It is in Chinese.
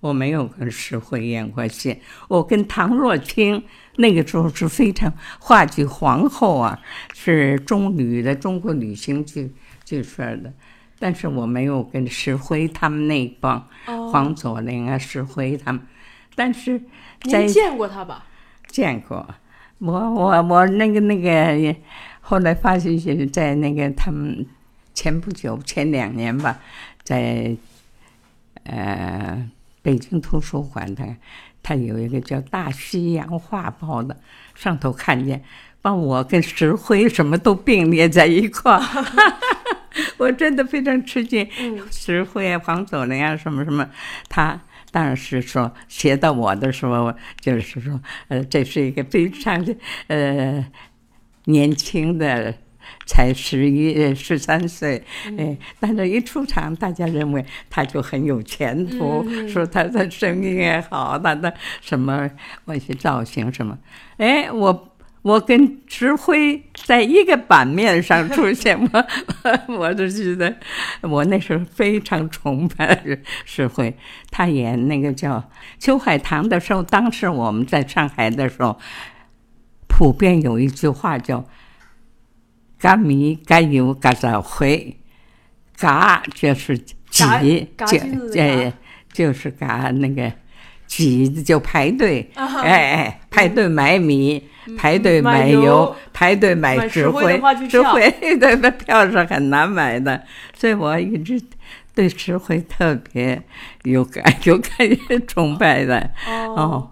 我没有跟石灰演过戏，我跟唐若清那个时候是非常话剧皇后啊，是中旅的中国旅行剧剧社的，但是我没有跟石灰他们那帮黄佐临啊、石灰他们，但是在您见过他吧？见过，我我我那个那个，后来发现是在那个他们前不久前两年吧，在呃北京图书馆，它它有一个叫《大西洋画报》的，上头看见把我跟石灰什么都并列在一块儿，我真的非常吃惊。石灰啊，黄佐临啊，什么什么，他。当然是说写到我的时候，就是说，呃，这是一个非常呃年轻的，才十一十三岁，哎，但是一出场，大家认为他就很有前途，说他的声音也好，他的什么外些造型什么，哎，我。我跟石灰在一个版面上 出现，我我就觉得我那时候非常崇拜石灰。他演那个叫《秋海棠》的时候，当时我们在上海的时候，普遍有一句话叫“嘎米嘎油嘎早灰”，嘎就是挤，就哎就是嘎那个挤就排队，哎哎排队买米。排队买油，排队买指挥，指挥的 那票是很难买的，所以我一直对指挥特别有感有感觉崇拜的。哦，